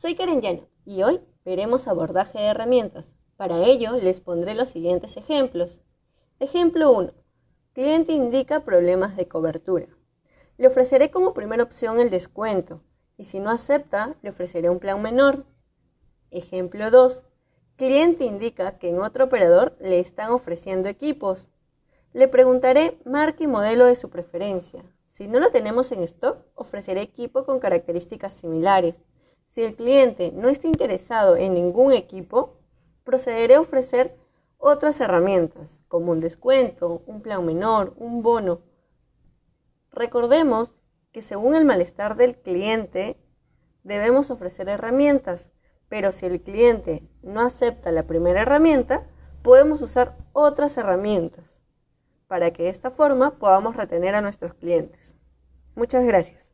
Soy Karen Llano y hoy veremos abordaje de herramientas. Para ello les pondré los siguientes ejemplos. Ejemplo 1. Cliente indica problemas de cobertura. Le ofreceré como primera opción el descuento y si no acepta, le ofreceré un plan menor. Ejemplo 2. Cliente indica que en otro operador le están ofreciendo equipos. Le preguntaré marca y modelo de su preferencia. Si no lo tenemos en stock, ofreceré equipo con características similares. Si el cliente no está interesado en ningún equipo, procederé a ofrecer otras herramientas, como un descuento, un plan menor, un bono. Recordemos que según el malestar del cliente, debemos ofrecer herramientas, pero si el cliente no acepta la primera herramienta, podemos usar otras herramientas para que de esta forma podamos retener a nuestros clientes. Muchas gracias.